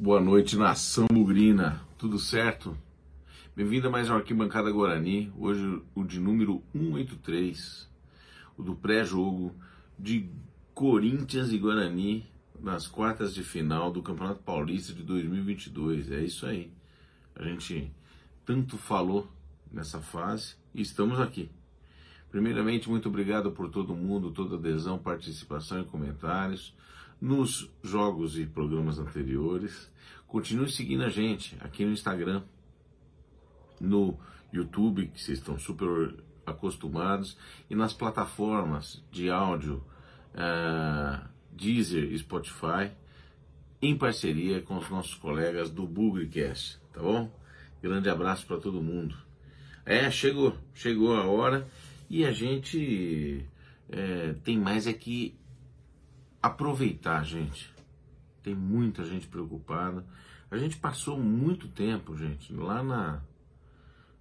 Boa noite, nação bugrina. Tudo certo? Bem-vindo a mais uma Arquibancada Guarani. Hoje o de número 183, o do pré-jogo de Corinthians e Guarani nas quartas de final do Campeonato Paulista de 2022. É isso aí. A gente tanto falou nessa fase e estamos aqui. Primeiramente, muito obrigado por todo mundo, toda adesão, participação e comentários nos jogos e programas anteriores. Continue seguindo a gente aqui no Instagram, no YouTube, que vocês estão super acostumados, e nas plataformas de áudio uh, Deezer e Spotify, em parceria com os nossos colegas do Bugrecast, tá bom? Grande abraço para todo mundo. É, chegou, chegou a hora e a gente é, tem mais é que aproveitar, gente. Tem muita gente preocupada. A gente passou muito tempo, gente, lá na,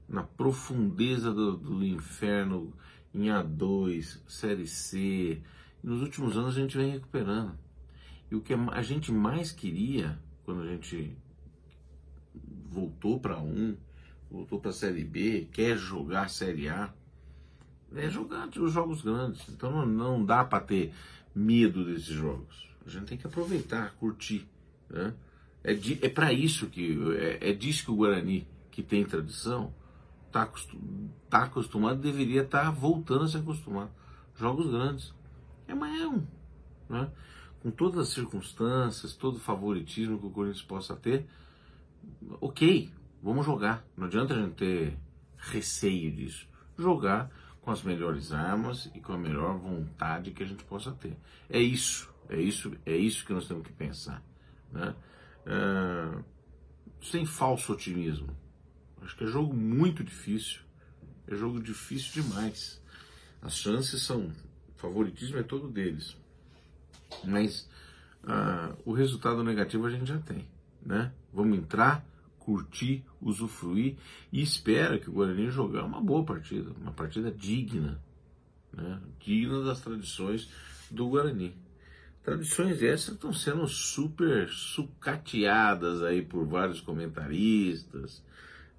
na profundeza do, do inferno, em A2, Série C. Nos últimos anos a gente vem recuperando. E o que a gente mais queria, quando a gente voltou para um, voltou para a Série B, quer jogar Série A, é jogar os jogos grandes. Então não, não dá para ter medo desses jogos. A gente tem que aproveitar, curtir. Né? É, é para isso que é, é disso que o Guarani, que tem tradição, está tá acostumado, deveria estar tá voltando a se acostumar. Jogos grandes. É mais é. Né? Com todas as circunstâncias, todo o favoritismo que o Corinthians possa ter, ok, vamos jogar. Não adianta a gente ter receio disso. Jogar com as melhores armas e com a melhor vontade que a gente possa ter. É isso, é isso, é isso que nós temos que pensar, né? É, sem falso otimismo. Acho que é jogo muito difícil, é jogo difícil demais. As chances são, o favoritismo é todo deles, mas uh, o resultado negativo a gente já tem, né? Vamos entrar curtir, usufruir e espera que o Guarani jogar uma boa partida, uma partida digna, né? digna das tradições do Guarani. Tradições essas estão sendo super sucateadas aí por vários comentaristas.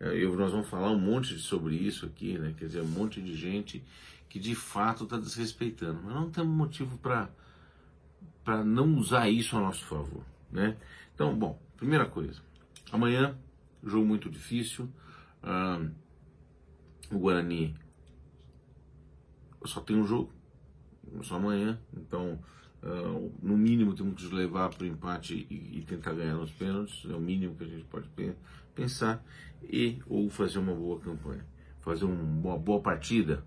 Eu, nós vamos falar um monte sobre isso aqui, né? Quer dizer, um monte de gente que de fato está desrespeitando. Mas não temos motivo para para não usar isso a nosso favor, né? Então, bom, primeira coisa, amanhã jogo muito difícil. Ah, o Guarani só tem um jogo, só amanhã, então uh, no mínimo temos que levar para o empate e, e, tentar ganhar nos pênaltis, é o mínimo que a gente pode pensar, e ou fazer uma boa campanha, fazer uma boa partida.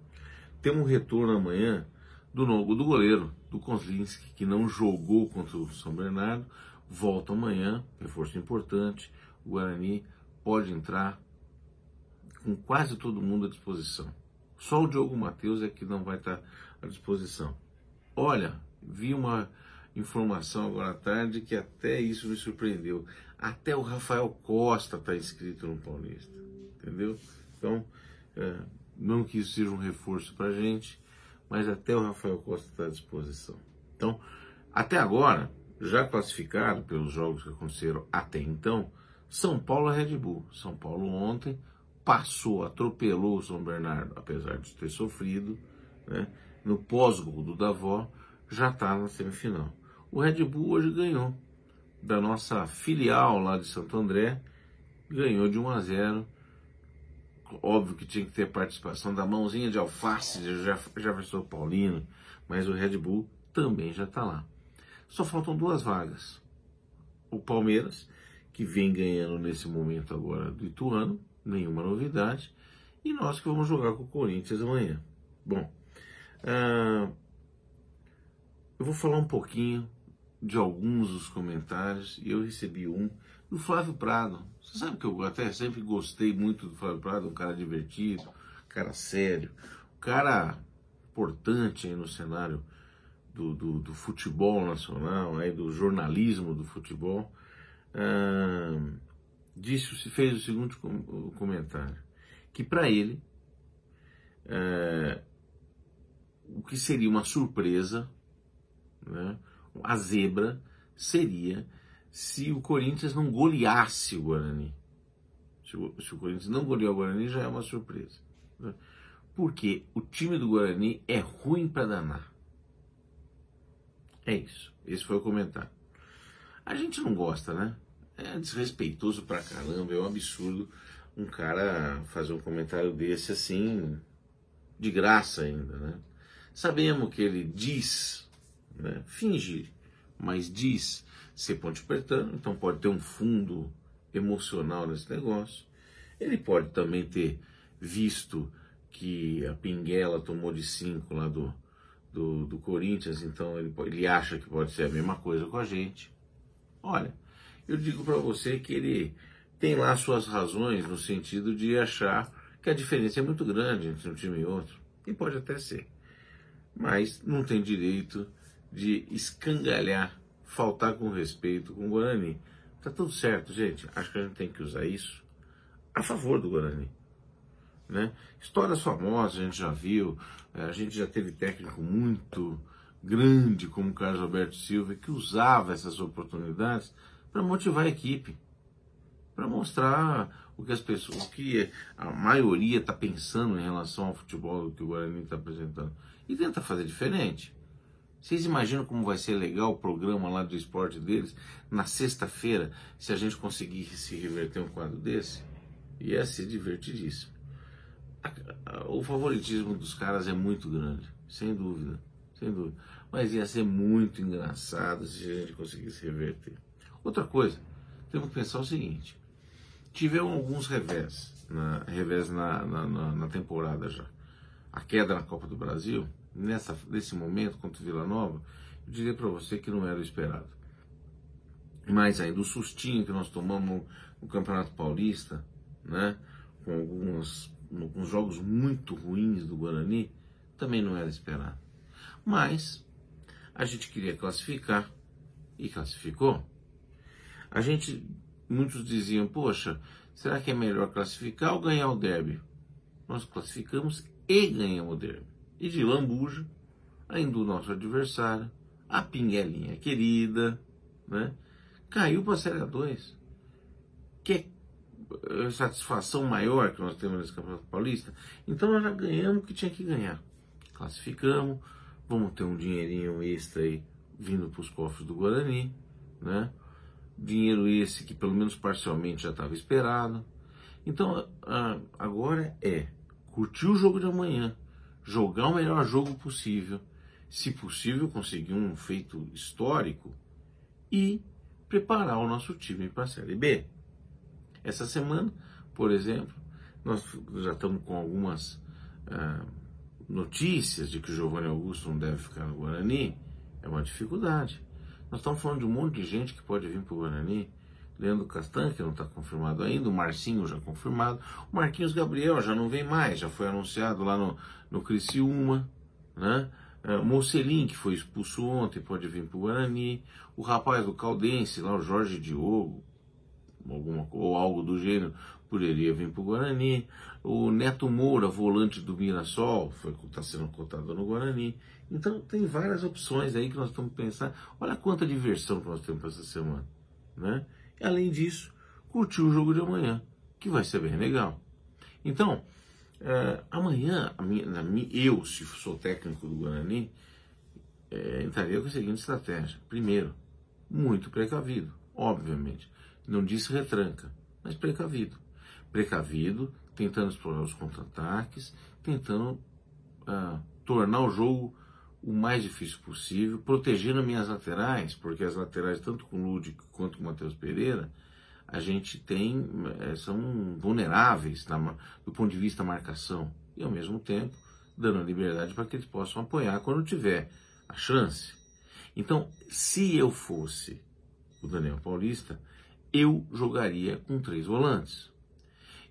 Temos um retorno amanhã do, do goleiro, do Kozlinski, que não jogou contra o São Bernardo, volta amanhã, reforço importante, o Guarani pode entrar com quase todo mundo à disposição. Só o Diogo Matheus é que não vai estar à disposição. Olha, vi uma informação agora à tarde que até isso me surpreendeu. Até o Rafael Costa está inscrito no Paulista. Entendeu? Então, é, não que isso seja um reforço para a gente, mas até o Rafael Costa está à disposição. Então, até agora, já classificado pelos jogos que aconteceram até então, são Paulo Red Bull. São Paulo ontem passou, atropelou o São Bernardo, apesar de ter sofrido, né? no pós-gol do Davó, já está na semifinal. O Red Bull hoje ganhou da nossa filial lá de Santo André, ganhou de 1 a 0. Óbvio que tinha que ter participação da mãozinha de alface de Jefferson Paulino, mas o Red Bull também já está lá. Só faltam duas vagas. O Palmeiras que vem ganhando nesse momento agora do Ituano, nenhuma novidade, e nós que vamos jogar com o Corinthians amanhã. Bom, uh, eu vou falar um pouquinho de alguns dos comentários, e eu recebi um do Flávio Prado. Você sabe que eu até sempre gostei muito do Flávio Prado, um cara divertido, um cara sério, um cara importante aí no cenário do, do, do futebol nacional, aí, do jornalismo do futebol disse, fez o seguinte comentário, que para ele o que seria uma surpresa, né, a zebra seria se o Corinthians não goleasse o Guarani. Se o, se o Corinthians não golear o Guarani já é uma surpresa. Né? Porque o time do Guarani é ruim para danar. É isso. Esse foi o comentário. A gente não gosta, né? É desrespeitoso pra caramba, é um absurdo um cara fazer um comentário desse assim, de graça ainda, né? Sabemos que ele diz, né? finge, mas diz ser ponte pretano, então pode ter um fundo emocional nesse negócio. Ele pode também ter visto que a Pinguela tomou de 5 lá do, do, do, Corinthians, então ele, ele acha que pode ser a mesma coisa com a gente. Olha, eu digo para você que ele tem lá suas razões no sentido de achar que a diferença é muito grande entre um time e outro, e pode até ser, mas não tem direito de escangalhar, faltar com respeito com o Guarani. Tá tudo certo, gente. Acho que a gente tem que usar isso a favor do Guarani. Né? Histórias famosas a gente já viu, eh, a gente já teve técnico muito grande como Carlos Alberto Silva que usava essas oportunidades para motivar a equipe, para mostrar o que as pessoas, o que a maioria está pensando em relação ao futebol que o Guarani está apresentando e tenta fazer diferente. Vocês imaginam como vai ser legal o programa lá do esporte deles na sexta-feira, se a gente conseguisse reverter um quadro desse? Ia ser divertidíssimo o favoritismo dos caras é muito grande, sem dúvida, sem dúvida. Mas ia ser muito engraçado se a gente conseguisse reverter. Outra coisa, temos que pensar o seguinte: tiveram alguns revés, na, revés na, na, na, temporada já. A queda na Copa do Brasil, nessa, nesse momento contra o Vila Nova, eu diria para você que não era o esperado. Mais ainda, o sustinho que nós tomamos no, Campeonato Paulista, né, com algumas nos jogos muito ruins do Guarani, também não era esperado. Mas a gente queria classificar e classificou. A gente, muitos diziam, poxa, será que é melhor classificar ou ganhar o derby? Nós classificamos e ganhamos o derby. E de lambuja, ainda o nosso adversário, a Pinguelinha querida, né, caiu para a Série 2. Que é satisfação maior que nós temos nesse Campeonato Paulista, então nós já ganhamos o que tinha que ganhar. Classificamos, vamos ter um dinheirinho extra aí vindo para os cofres do Guarani, né? Dinheiro esse que pelo menos parcialmente já estava esperado. Então agora é curtir o jogo de amanhã, jogar o melhor jogo possível, se possível conseguir um feito histórico e preparar o nosso time para a Série B. Essa semana, por exemplo, nós já estamos com algumas ah, notícias de que o Giovanni Augusto não deve ficar no Guarani. É uma dificuldade. Nós estamos falando de um monte de gente que pode vir para o Guarani. Leandro Castan, que não está confirmado ainda, o Marcinho já confirmado, o Marquinhos Gabriel já não vem mais, já foi anunciado lá no, no Criciúma, né? Uh, ah, Mocelin, que foi expulso ontem, pode vir para o Guarani, o rapaz do Caldense, lá o Jorge Diogo, alguma, ou algo do gênero, poderia vir para o Guarani. O Neto Moura, volante do Mirassol, está sendo cotado no Guarani. Então tem várias opções aí que nós estamos pensando. Olha quanta diversão que nós temos para essa semana. Né? E além disso, curtir o jogo de amanhã, que vai ser bem legal. Então, é, amanhã, minha, minha, eu, se sou técnico do Guarani, é, entraria com a seguinte estratégia. Primeiro, muito precavido, obviamente. Não disse retranca, mas precavido. Precavido, tentando explorar os contra-ataques, tentando uh, tornar o jogo o mais difícil possível, protegendo minhas laterais, porque as laterais, tanto com o Ludic quanto com o Matheus Pereira, a gente tem, é, são vulneráveis na, do ponto de vista marcação, e ao mesmo tempo dando a liberdade para que eles possam apoiar quando tiver a chance. Então, se eu fosse o Daniel Paulista, eu jogaria com três volantes.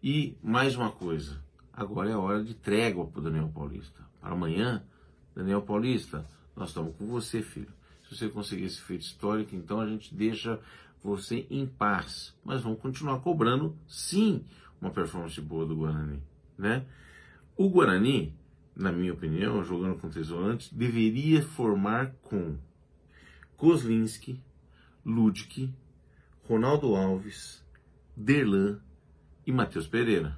E mais uma coisa, agora é hora de trégua para o Daniel Paulista. Para amanhã, Daniel Paulista, nós estamos com você, filho. Se você conseguir esse feito histórico, então a gente deixa você em paz. Mas vamos continuar cobrando, sim, uma performance boa do Guarani. Né? O Guarani, na minha opinião, jogando com três volantes, deveria formar com Kozlinski, Ludic, Ronaldo Alves, Derlan e Matheus Pereira.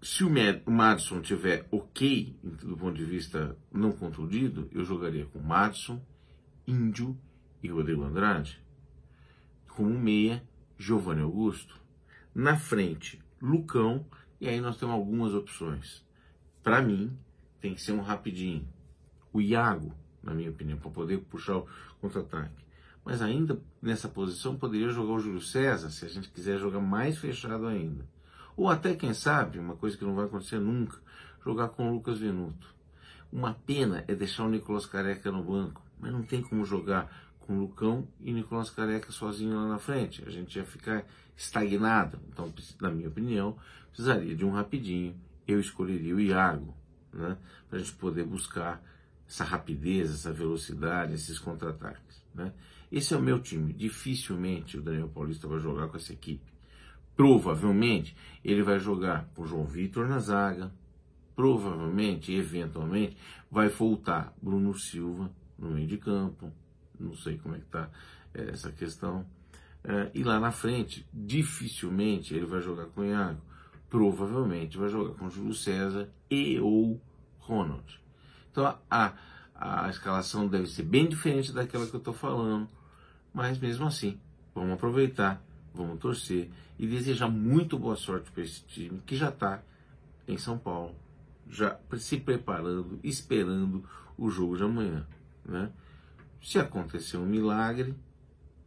Se o Madison tiver ok do ponto de vista não contundido, eu jogaria com Madison, Índio e Rodrigo Andrade. Como meia, Giovanni Augusto. Na frente, Lucão, e aí nós temos algumas opções. Para mim, tem que ser um rapidinho. O Iago, na minha opinião, para poder puxar o contra-ataque. Mas ainda nessa posição poderia jogar o Júlio César, se a gente quiser jogar mais fechado ainda. Ou até, quem sabe, uma coisa que não vai acontecer nunca, jogar com o Lucas Venuto. Uma pena é deixar o Nicolas Careca no banco, mas não tem como jogar com o Lucão e Nicolas Careca sozinho lá na frente. A gente ia ficar estagnado. Então, na minha opinião, precisaria de um rapidinho. Eu escolheria o Iago, né? Para a gente poder buscar essa rapidez, essa velocidade, esses contra-ataques. Né? Esse é o meu time. Dificilmente o Daniel Paulista vai jogar com essa equipe. Provavelmente ele vai jogar com o João Vitor na zaga. Provavelmente, eventualmente, vai voltar Bruno Silva no meio de campo. Não sei como é que está é, essa questão. É, e lá na frente, dificilmente ele vai jogar com o Iago. Provavelmente vai jogar com o Júlio César e ou Ronald. Então a, a escalação deve ser bem diferente daquela que eu estou falando, mas mesmo assim, vamos aproveitar, vamos torcer e desejar muito boa sorte para esse time que já está em São Paulo, já se preparando, esperando o jogo de amanhã. Né? Se acontecer um milagre,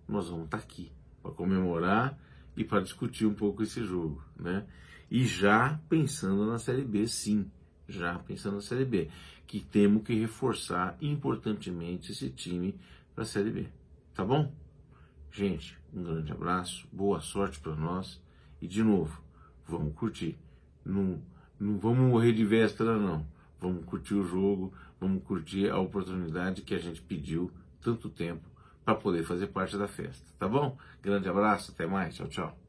nós vamos estar tá aqui para comemorar e para discutir um pouco esse jogo. Né? E já pensando na Série B, sim já pensando na Série B, que temos que reforçar importantemente esse time para a Série B. Tá bom? Gente, um grande abraço, boa sorte para nós e de novo, vamos curtir. Não, não vamos morrer de véspera, não. Vamos curtir o jogo, vamos curtir a oportunidade que a gente pediu tanto tempo para poder fazer parte da festa. Tá bom? Grande abraço, até mais, tchau, tchau.